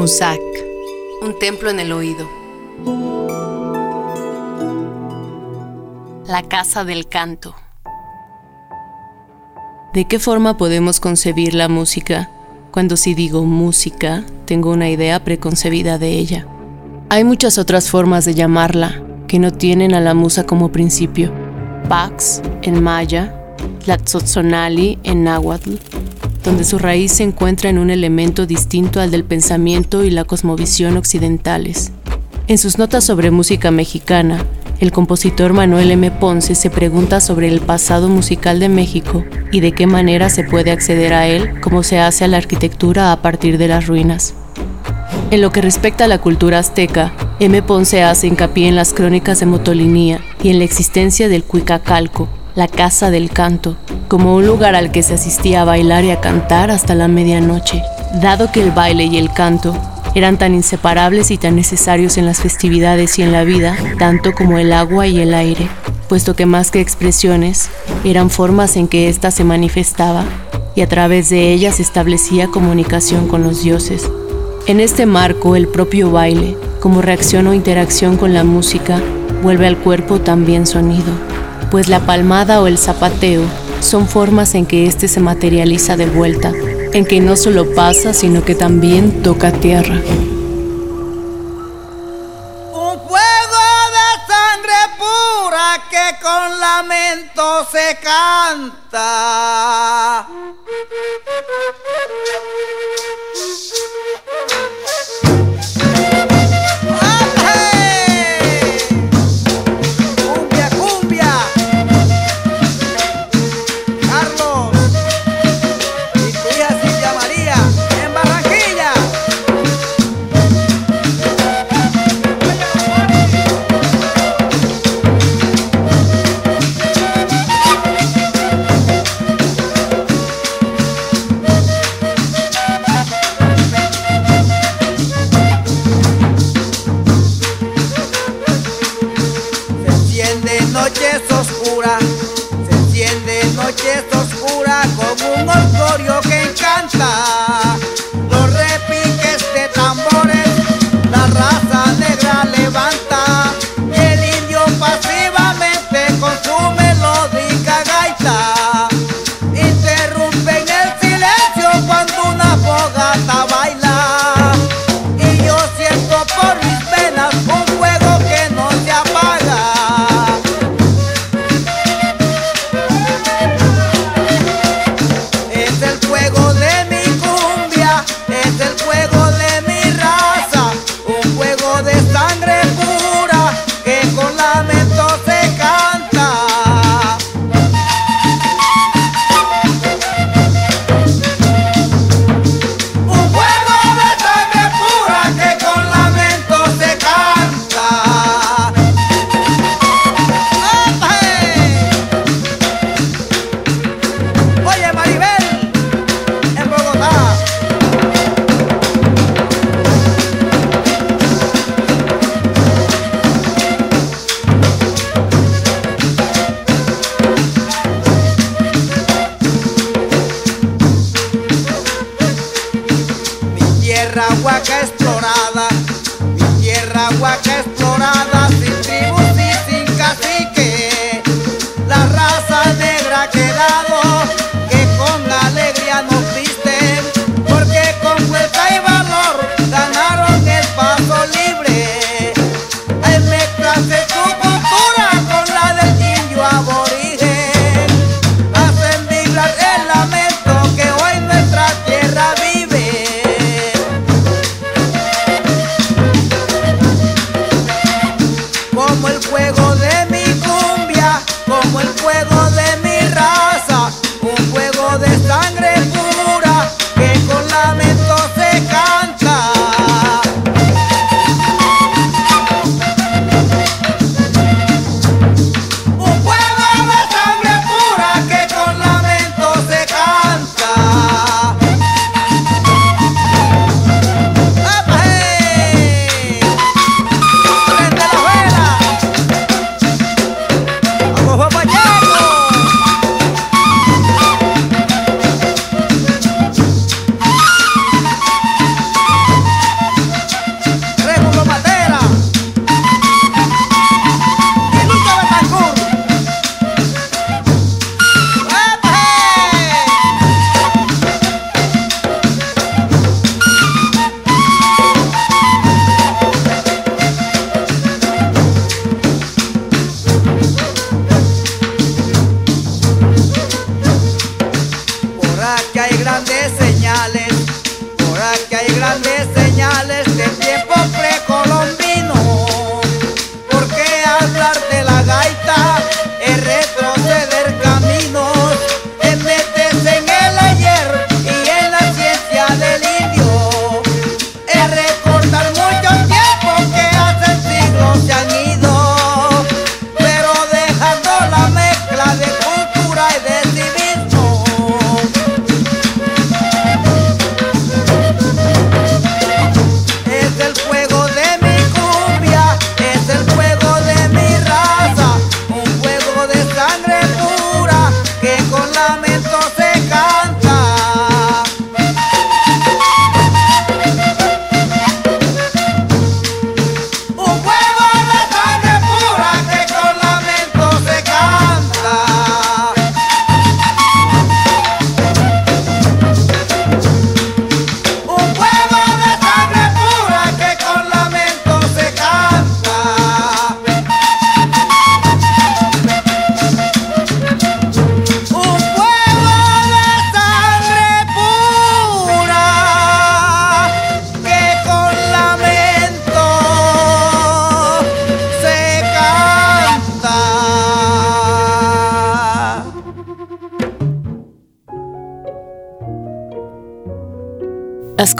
Musak, un templo en el oído. La casa del canto. ¿De qué forma podemos concebir la música cuando si digo música tengo una idea preconcebida de ella? Hay muchas otras formas de llamarla que no tienen a la musa como principio. Pax en maya, Tlatzotzonali en náhuatl, donde su raíz se encuentra en un elemento distinto al del pensamiento y la cosmovisión occidentales. En sus notas sobre música mexicana, el compositor Manuel M. Ponce se pregunta sobre el pasado musical de México y de qué manera se puede acceder a él como se hace a la arquitectura a partir de las ruinas. En lo que respecta a la cultura azteca, M. Ponce hace hincapié en las crónicas de Motolinía y en la existencia del Cuicacalco, la casa del canto, como un lugar al que se asistía a bailar y a cantar hasta la medianoche. Dado que el baile y el canto eran tan inseparables y tan necesarios en las festividades y en la vida, tanto como el agua y el aire, puesto que más que expresiones, eran formas en que ésta se manifestaba y a través de ellas establecía comunicación con los dioses. En este marco, el propio baile, como reacción o interacción con la música, vuelve al cuerpo también sonido, pues la palmada o el zapateo son formas en que éste se materializa de vuelta, en que no solo pasa, sino que también toca tierra. Un fuego de sangre pura que con lamento se canta.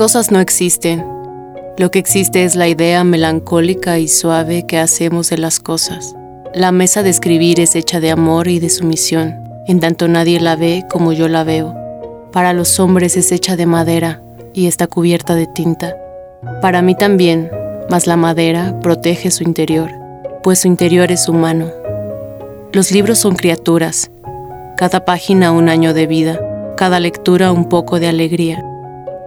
Cosas no existen. Lo que existe es la idea melancólica y suave que hacemos de las cosas. La mesa de escribir es hecha de amor y de sumisión, en tanto nadie la ve como yo la veo. Para los hombres es hecha de madera y está cubierta de tinta. Para mí también, mas la madera protege su interior, pues su interior es humano. Los libros son criaturas, cada página un año de vida, cada lectura un poco de alegría.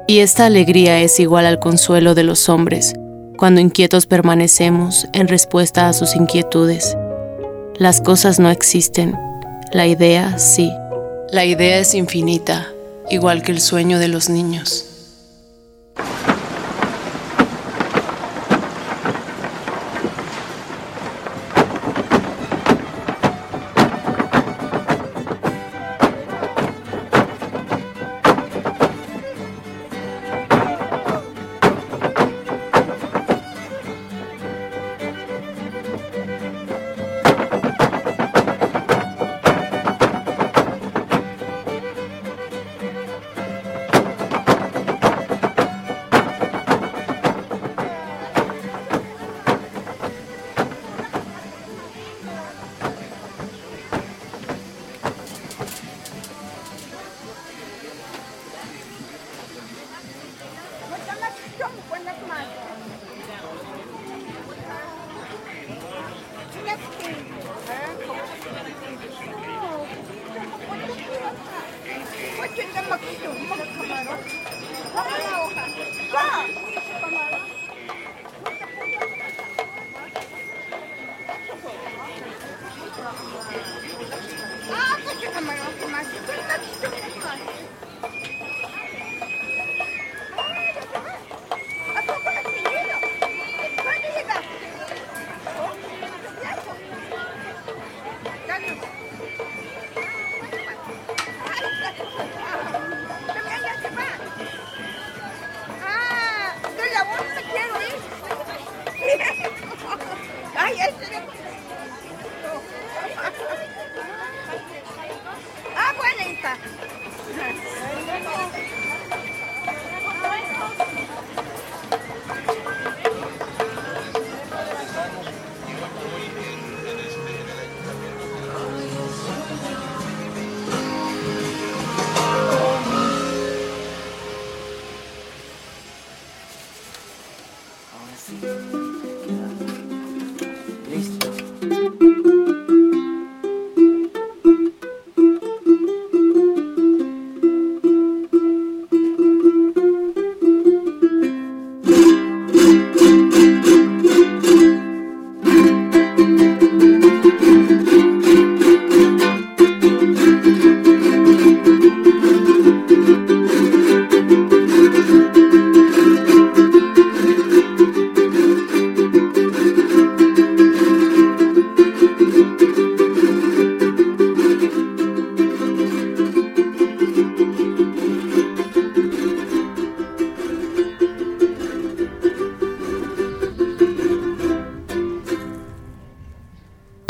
Y esta alegría es igual al consuelo de los hombres, cuando inquietos permanecemos en respuesta a sus inquietudes. Las cosas no existen, la idea sí. La idea es infinita, igual que el sueño de los niños.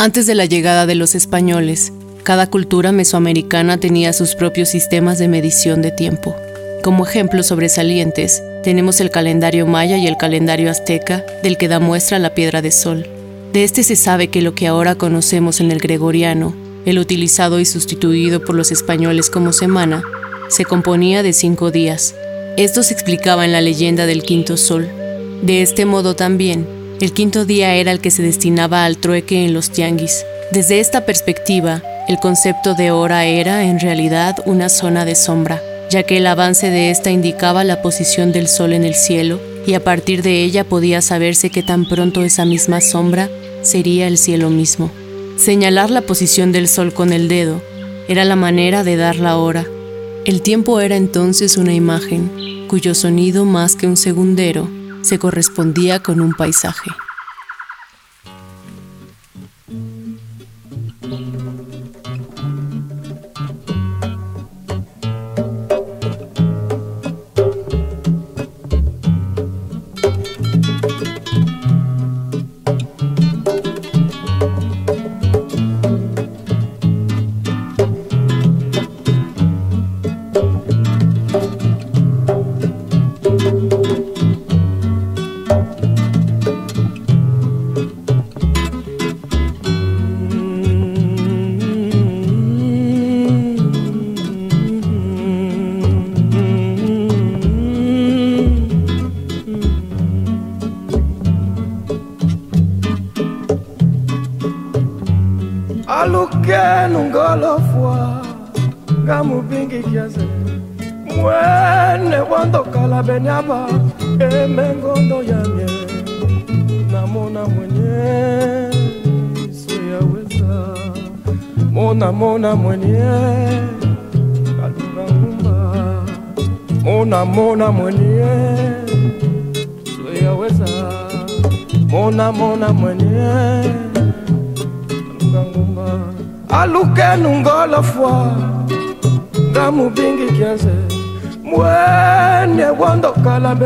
Antes de la llegada de los españoles, cada cultura mesoamericana tenía sus propios sistemas de medición de tiempo. Como ejemplos sobresalientes, tenemos el calendario maya y el calendario azteca, del que da muestra la piedra de sol. De este se sabe que lo que ahora conocemos en el gregoriano, el utilizado y sustituido por los españoles como semana, se componía de cinco días. Esto se explicaba en la leyenda del quinto sol. De este modo también, el quinto día era el que se destinaba al trueque en los tianguis. Desde esta perspectiva, el concepto de hora era en realidad una zona de sombra, ya que el avance de esta indicaba la posición del sol en el cielo y a partir de ella podía saberse que tan pronto esa misma sombra sería el cielo mismo. Señalar la posición del sol con el dedo era la manera de dar la hora. El tiempo era entonces una imagen, cuyo sonido más que un segundero se correspondía con un paisaje.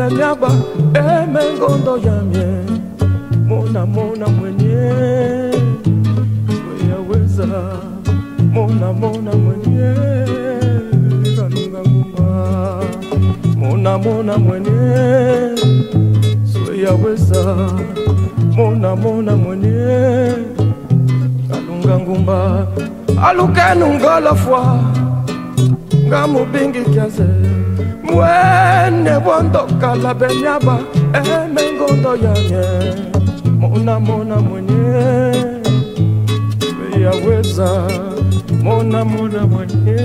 Wandokala bemiaba emengondo yamye mona mona mwenye. Weyaweza mona mona mwenye. Kanunga nguma mona mona mwenye. Sweyaweza mona mona mwenye. Kalunga ngumba. Alukenungolofwa ngamubingi kiaze mwene wondokala benyaba emengondo yanye. Mona mona mwenye. Yaweza mona mona mwenye.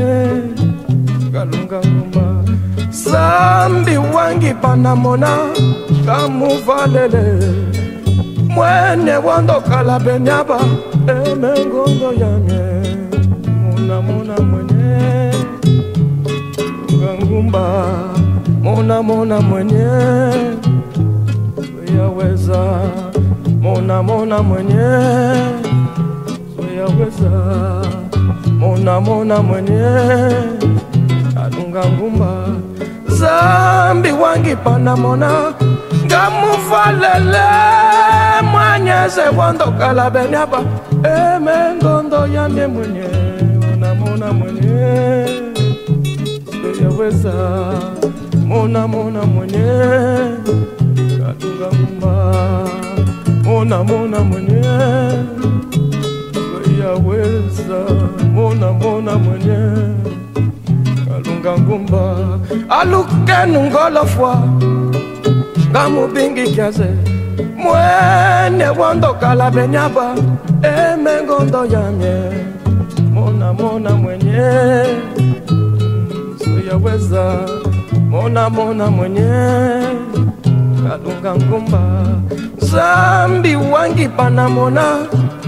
Kalunga ngoma sambi wangi panamona kamuvalele mwene wondokala benyaba emengondo yanye. Mona mona mwenye ngumba mona mona mwenye. Yaweza mona mona mwenye. Yaweza mona mona mwenye. Alunga ngumba zambi wangi pana mona. Ngamufalele mwanyeze wandokala benyaba emengondo yamye mwenye mona mona mwenye yaweza mona mona mwenye kalunga ngumba mona mona mwenye yaweza mona mona mwenye kalunga ngumba. Alukenu ngolofwa ngamubingi kiaze. Mwene wondokala benyaba emengondo yamye mona mona mwenye yaweza mona mona mwenye kalunga ngumba. Zambi wangi panamona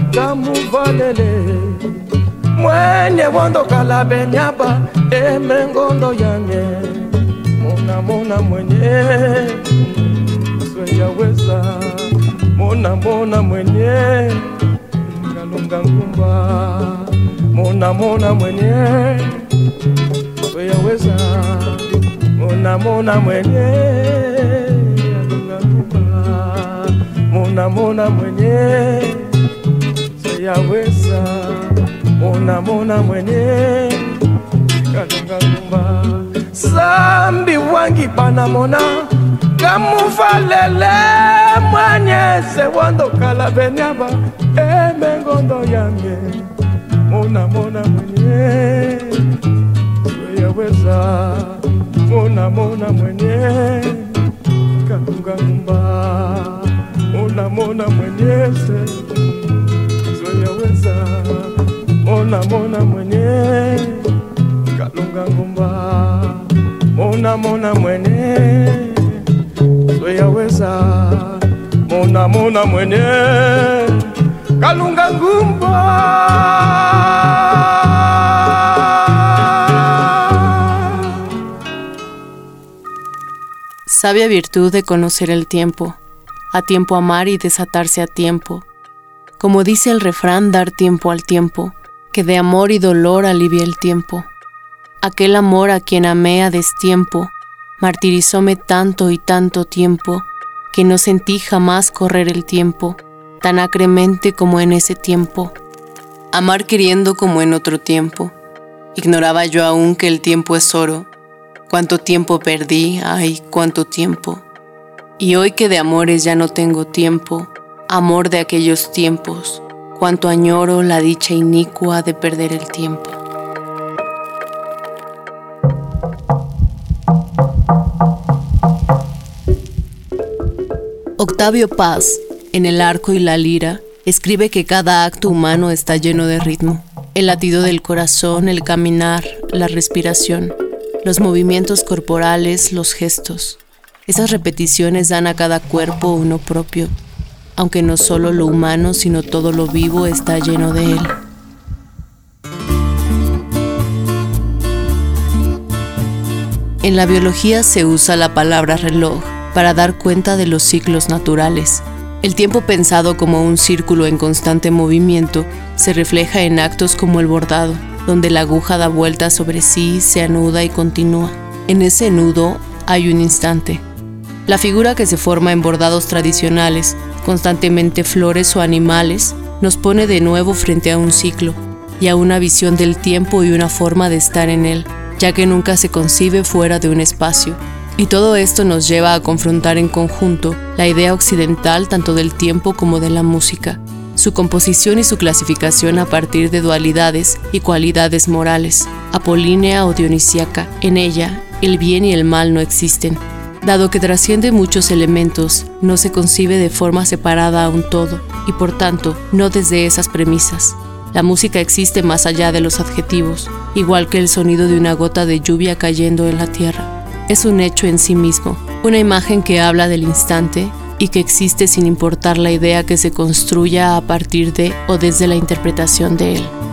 ngamuvalele mwenye wondokala benyaba emengondo yanye. Mona mona mwenye sweyaweza mona mona mwenye kalunga ngumba. Mona mona mwenye weza mona mona mwenye. Anakupa munamuna mwenye. Seyaweza mona, mwenye. Kalungakumba sambi wangi panamona kamuvalele mwanye sewondokala benyaba. Emengondo yange. Mona, mwenye sweyaweza mona mona mwenye kalungangumba mona mona mwenyeze zoyaweza mona mona mwenye kalunga ngumba mona mona mwenye zoyaweza mona mona mwenye kalunga ngumba Sabia virtud de conocer el tiempo, a tiempo amar y desatarse a tiempo. Como dice el refrán, dar tiempo al tiempo, que de amor y dolor alivia el tiempo. Aquel amor a quien amé a destiempo, martirizóme tanto y tanto tiempo, que no sentí jamás correr el tiempo, tan acremente como en ese tiempo. Amar queriendo como en otro tiempo. Ignoraba yo aún que el tiempo es oro. Cuánto tiempo perdí, ay, cuánto tiempo. Y hoy que de amores ya no tengo tiempo, amor de aquellos tiempos, cuánto añoro la dicha inicua de perder el tiempo. Octavio Paz, en El arco y la lira, escribe que cada acto humano está lleno de ritmo. El latido del corazón, el caminar, la respiración, los movimientos corporales, los gestos. Esas repeticiones dan a cada cuerpo uno propio, aunque no solo lo humano, sino todo lo vivo está lleno de él. En la biología se usa la palabra reloj para dar cuenta de los ciclos naturales. El tiempo pensado como un círculo en constante movimiento se refleja en actos como el bordado, donde la aguja da vueltas sobre sí, se anuda y continúa. En ese nudo hay un instante. La figura que se forma en bordados tradicionales, constantemente flores o animales, nos pone de nuevo frente a un ciclo y a una visión del tiempo y una forma de estar en él, ya que nunca se concibe fuera de un espacio. Y todo esto nos lleva a confrontar en conjunto la idea occidental tanto del tiempo como de la música, su composición y su clasificación a partir de dualidades y cualidades morales, apolínea o dionisíaca. En ella, el bien y el mal no existen. Dado que trasciende muchos elementos, no se concibe de forma separada a un todo, y por tanto, no desde esas premisas. La música existe más allá de los adjetivos, igual que el sonido de una gota de lluvia cayendo en la tierra. Es un hecho en sí mismo, una imagen que habla del instante y que existe sin importar la idea que se construya a partir de o desde la interpretación de él.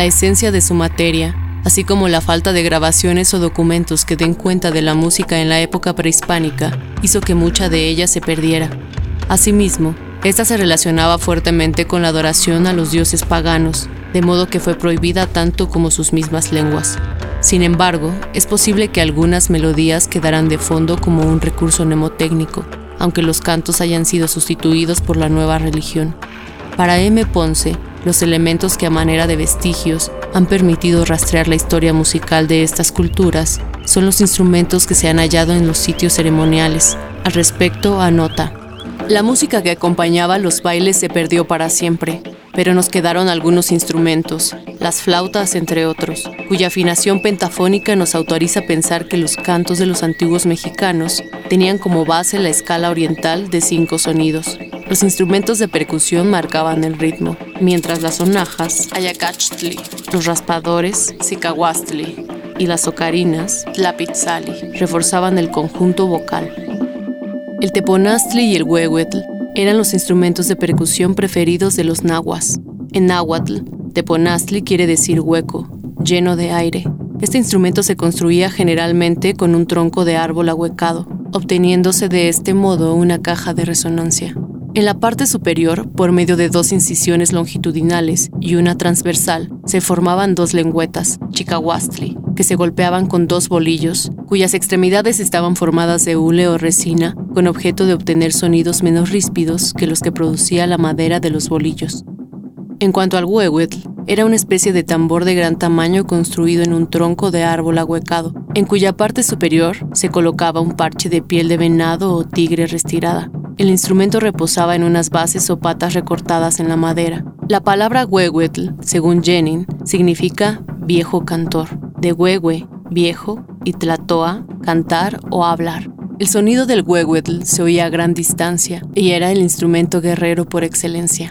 La esencia de su materia, así como la falta de grabaciones o documentos que den cuenta de la música en la época prehispánica, hizo que mucha de ella se perdiera. Asimismo, esta se relacionaba fuertemente con la adoración a los dioses paganos, de modo que fue prohibida tanto como sus mismas lenguas. Sin embargo, es posible que algunas melodías quedaran de fondo como un recurso mnemotécnico, aunque los cantos hayan sido sustituidos por la nueva religión. Para M. Ponce, los elementos que a manera de vestigios han permitido rastrear la historia musical de estas culturas son los instrumentos que se han hallado en los sitios ceremoniales. Al respecto, anota. La música que acompañaba los bailes se perdió para siempre, pero nos quedaron algunos instrumentos, las flautas entre otros, cuya afinación pentafónica nos autoriza pensar que los cantos de los antiguos mexicanos tenían como base la escala oriental de cinco sonidos. Los instrumentos de percusión marcaban el ritmo, mientras las sonajas, ayacachtli, los raspadores, sicahuastli, y las ocarinas, tlapitzali, reforzaban el conjunto vocal. El teponastli y el huehuetl eran los instrumentos de percusión preferidos de los nahuas. En náhuatl, teponastli quiere decir hueco, lleno de aire. Este instrumento se construía generalmente con un tronco de árbol ahuecado, obteniéndose de este modo una caja de resonancia. En la parte superior, por medio de dos incisiones longitudinales y una transversal, se formaban dos lengüetas, chicahuastli, que se golpeaban con dos bolillos, cuyas extremidades estaban formadas de hule o resina, con objeto de obtener sonidos menos ríspidos que los que producía la madera de los bolillos. En cuanto al huehuetl, era una especie de tambor de gran tamaño construido en un tronco de árbol ahuecado, en cuya parte superior se colocaba un parche de piel de venado o tigre restirada. El instrumento reposaba en unas bases o patas recortadas en la madera. La palabra huehuetl, según Jenin, significa viejo cantor, de huehue, viejo, y tlatoa, cantar o hablar. El sonido del huehuetl se oía a gran distancia y era el instrumento guerrero por excelencia.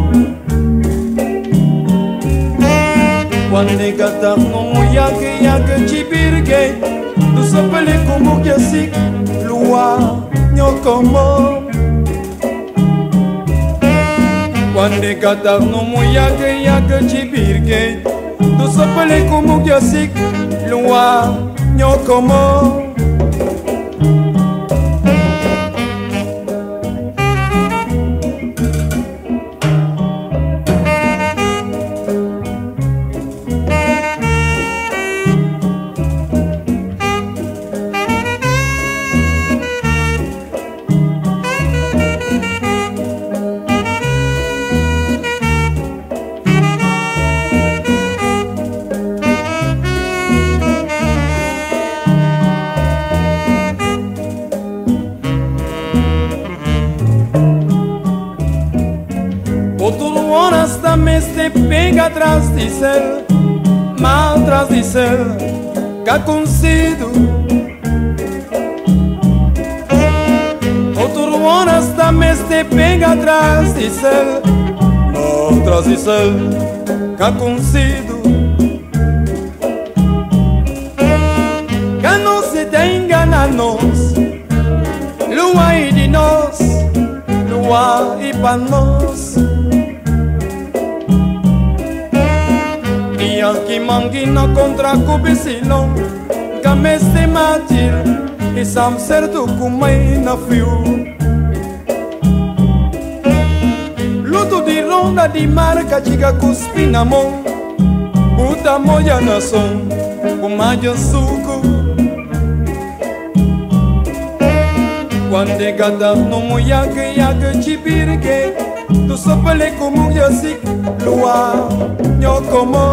wanenekatanga moyakeyaka cibirge tusopele komboki ya sik lwa nyokombo. Wanenekatanga moyakeyaka cibirge tusopele komboki ya sik lwa nyokombo. dizer, de dizer que ha consido. Outro horas está se pega atrás dizer, mantras dizer que ha consido. Que não se tenha a nós, lua e de nós, lua e para nós. Gnioski mangino contra kubisilo Nga me si E I sam na fio. Luto de di ronda di marca chica ku spina mo Buta moja në son Ku ma suku gata no mo yag yag chipirke tosopeleka omongi osik lwa nyokomo.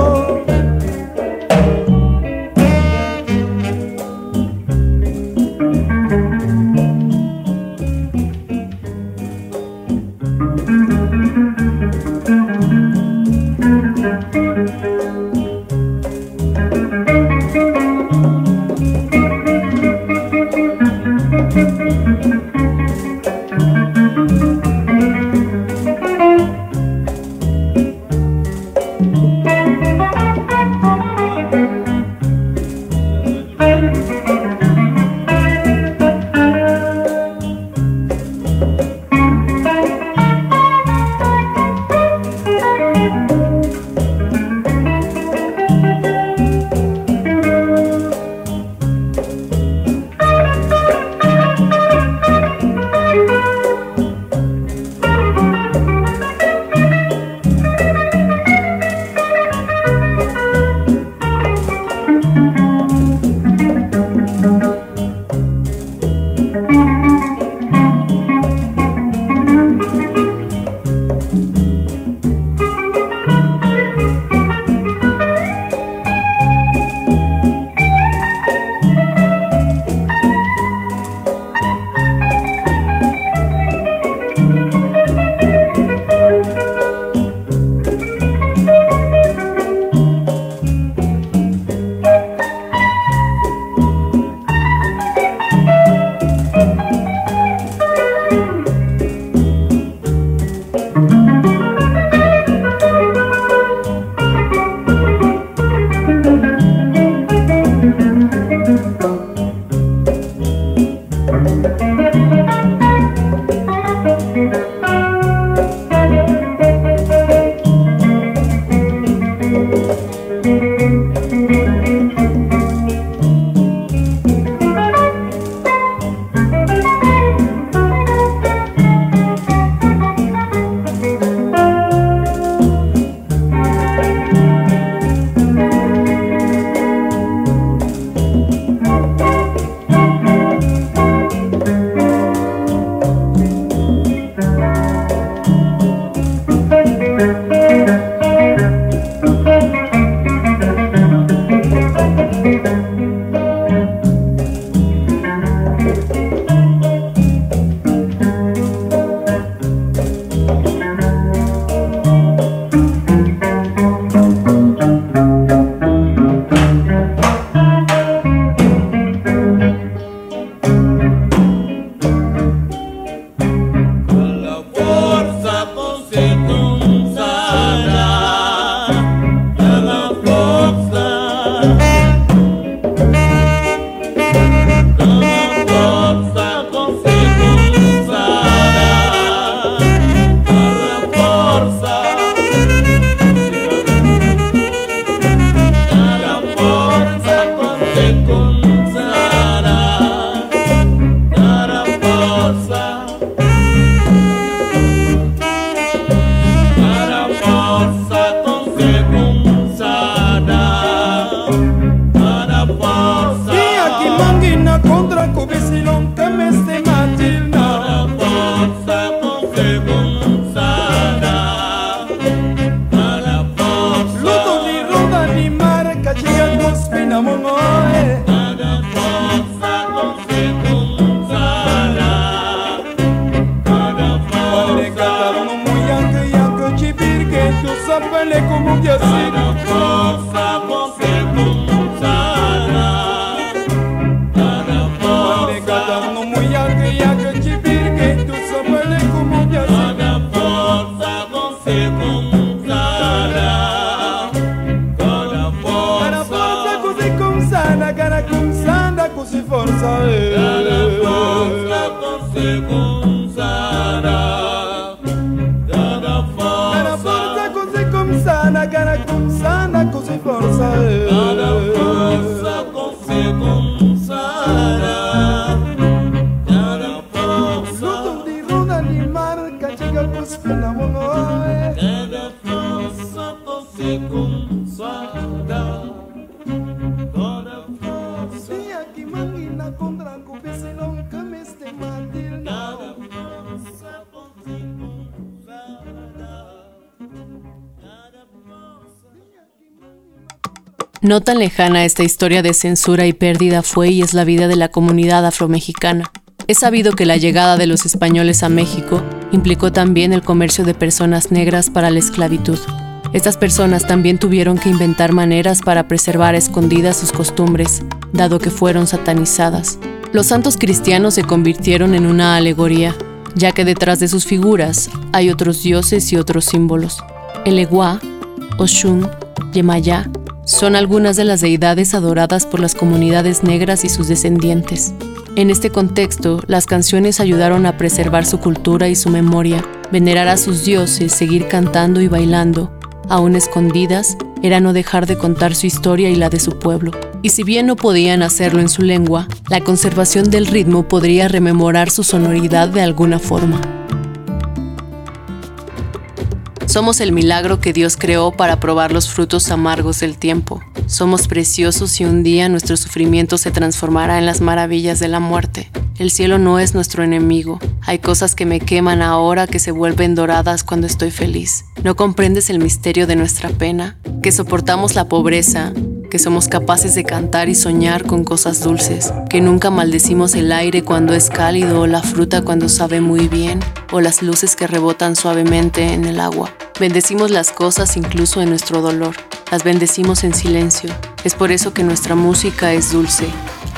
No tan lejana esta historia de censura y pérdida fue y es la vida de la comunidad afromexicana. Es sabido que la llegada de los españoles a México implicó también el comercio de personas negras para la esclavitud. Estas personas también tuvieron que inventar maneras para preservar escondidas sus costumbres, dado que fueron satanizadas. Los santos cristianos se convirtieron en una alegoría, ya que detrás de sus figuras hay otros dioses y otros símbolos. El Eguá, Oshun, Yemayá, son algunas de las deidades adoradas por las comunidades negras y sus descendientes. En este contexto, las canciones ayudaron a preservar su cultura y su memoria, venerar a sus dioses, seguir cantando y bailando, aún escondidas, era no dejar de contar su historia y la de su pueblo. Y si bien no podían hacerlo en su lengua, la conservación del ritmo podría rememorar su sonoridad de alguna forma. Somos el milagro que Dios creó para probar los frutos amargos del tiempo. Somos preciosos y un día nuestro sufrimiento se transformará en las maravillas de la muerte. El cielo no es nuestro enemigo. Hay cosas que me queman ahora que se vuelven doradas cuando estoy feliz. ¿No comprendes el misterio de nuestra pena? Que soportamos la pobreza, que somos capaces de cantar y soñar con cosas dulces, que nunca maldecimos el aire cuando es cálido o la fruta cuando sabe muy bien, o las luces que rebotan suavemente en el agua. Bendecimos las cosas incluso en nuestro dolor, las bendecimos en silencio. Es por eso que nuestra música es dulce,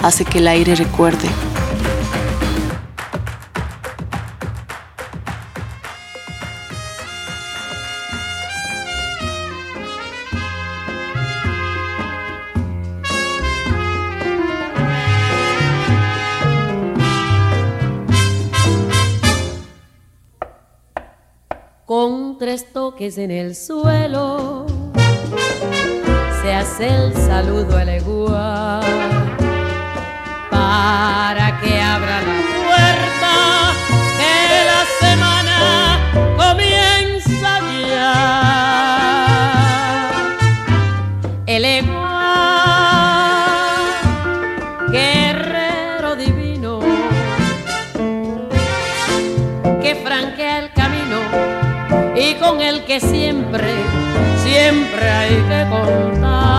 hace que el aire recuerde. Toques en el suelo. Se hace el saludo al igual para que que siempre, siempre hay que contar.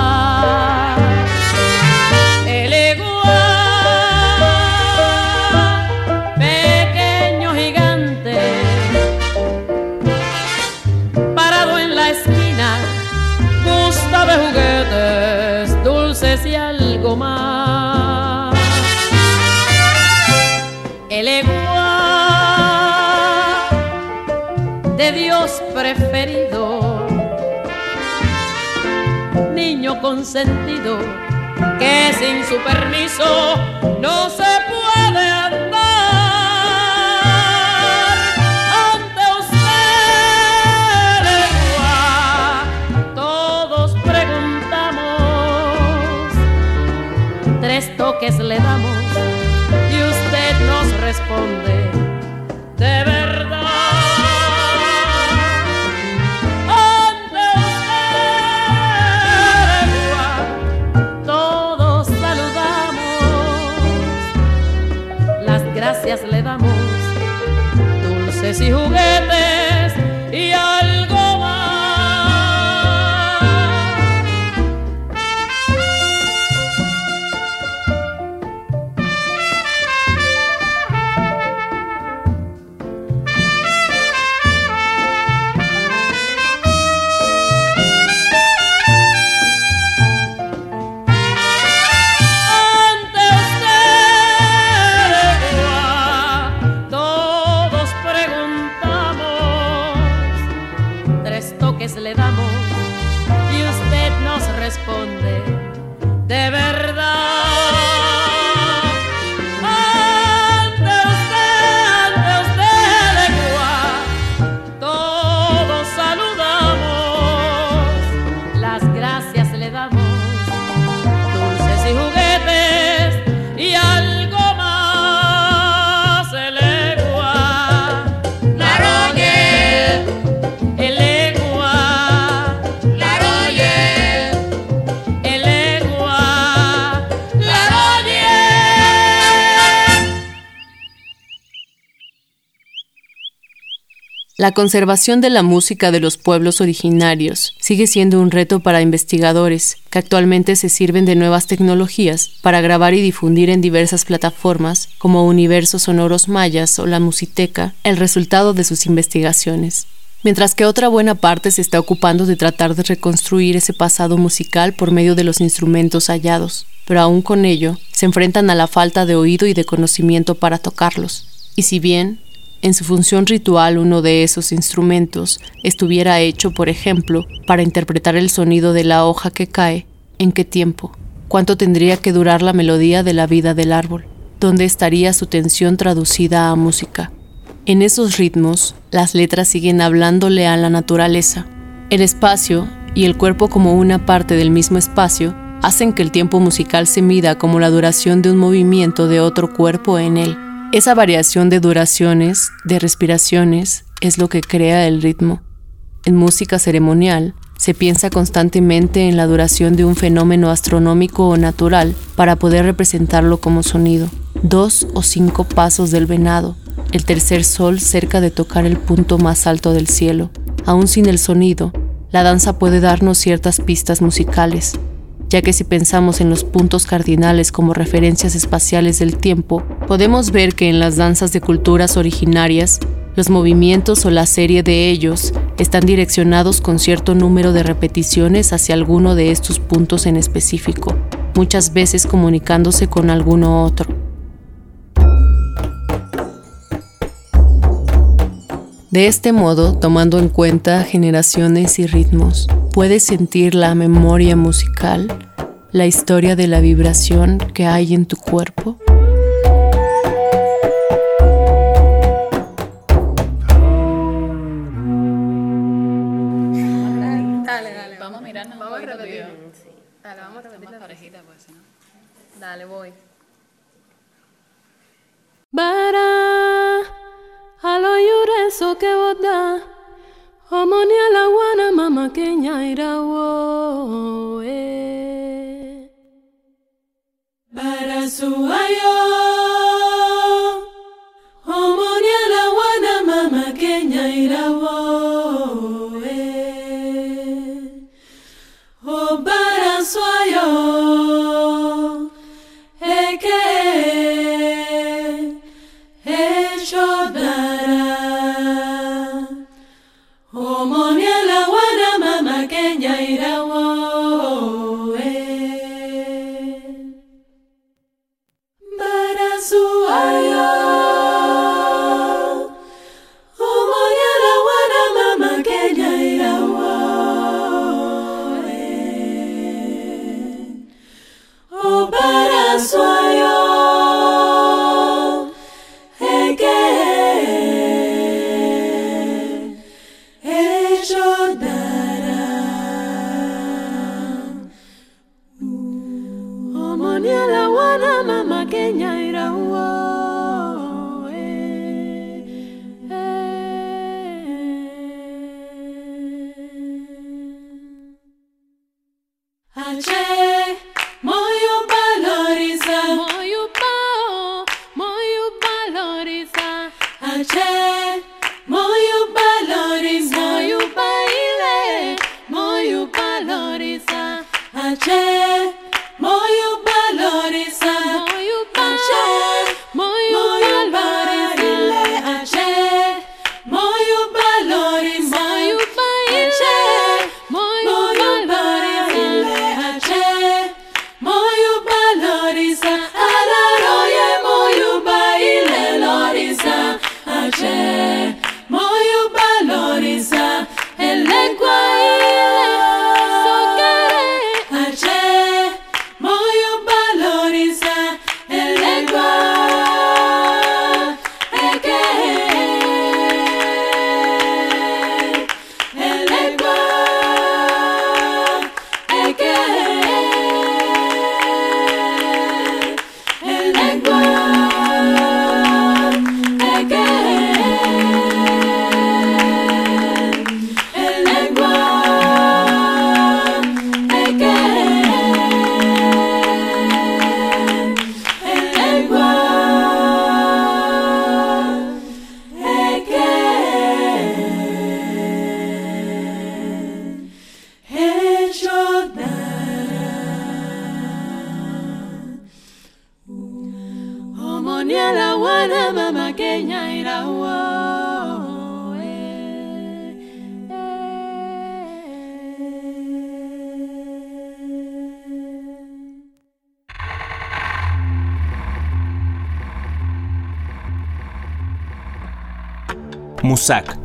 Niño consentido, que sin su permiso no se puede andar. Ante usted, todos preguntamos, tres toques le damos dulces y juguetes La conservación de la música de los pueblos originarios sigue siendo un reto para investigadores, que actualmente se sirven de nuevas tecnologías para grabar y difundir en diversas plataformas como Universos Sonoros Mayas o la Musiteca el resultado de sus investigaciones. Mientras que otra buena parte se está ocupando de tratar de reconstruir ese pasado musical por medio de los instrumentos hallados, pero aún con ello se enfrentan a la falta de oído y de conocimiento para tocarlos. Y si bien en su función ritual uno de esos instrumentos estuviera hecho, por ejemplo, para interpretar el sonido de la hoja que cae, ¿en qué tiempo? ¿Cuánto tendría que durar la melodía de la vida del árbol? ¿Dónde estaría su tensión traducida a música? En esos ritmos, las letras siguen hablándole a la naturaleza. El espacio y el cuerpo como una parte del mismo espacio hacen que el tiempo musical se mida como la duración de un movimiento de otro cuerpo en él. Esa variación de duraciones, de respiraciones, es lo que crea el ritmo. En música ceremonial, se piensa constantemente en la duración de un fenómeno astronómico o natural para poder representarlo como sonido. Dos o cinco pasos del venado, el tercer sol cerca de tocar el punto más alto del cielo. Aún sin el sonido, la danza puede darnos ciertas pistas musicales, ya que si pensamos en los puntos cardinales como referencias espaciales del tiempo, podemos ver que en las danzas de culturas originarias, los movimientos o la serie de ellos están direccionados con cierto número de repeticiones hacia alguno de estos puntos en específico, muchas veces comunicándose con alguno otro. De este modo, tomando en cuenta generaciones y ritmos, puedes sentir la memoria musical, la historia de la vibración que hay en tu cuerpo. Dale, dale. Vamos a mirarnos vamos a repetir. Dale, vamos a repetir. Más parejita, pues, ¿no? Dale, voy. Bara, alo yurezo ke woda omoni ala wana mama Kenya irawo eh. e barasuayo omoni ala wana mama Kenya irawo eh. oh, e o barasuayo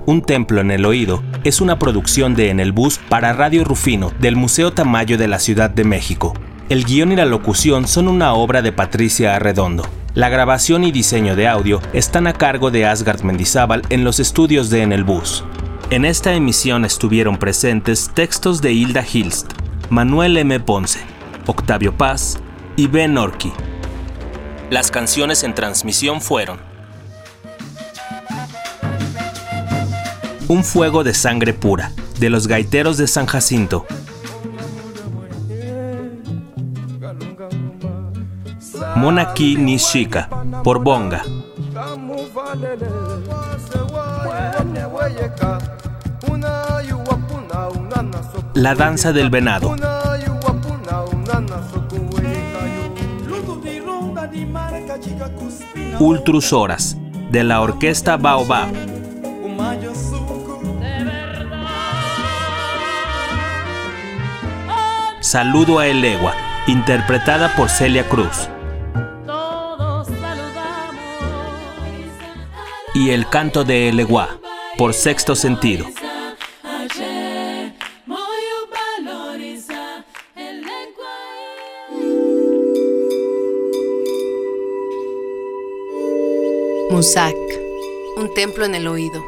Un templo en el oído, es una producción de En el Bus para Radio Rufino del Museo Tamayo de la Ciudad de México. El guion y la locución son una obra de Patricia Arredondo. La grabación y diseño de audio están a cargo de Asgard Mendizábal en los estudios de En el Bus. En esta emisión estuvieron presentes textos de Hilda Hilst, Manuel M. Ponce, Octavio Paz y Ben Orki. Las canciones en transmisión fueron Un fuego de sangre pura, de los gaiteros de San Jacinto. Monaki Nishika, por Bonga. La danza del venado. Ultrus Horas, de la orquesta Baobab. Saludo a Elegua, interpretada por Celia Cruz. Todos saludamos. Y el canto de Elegua, por sexto sentido. Musac, un templo en el oído.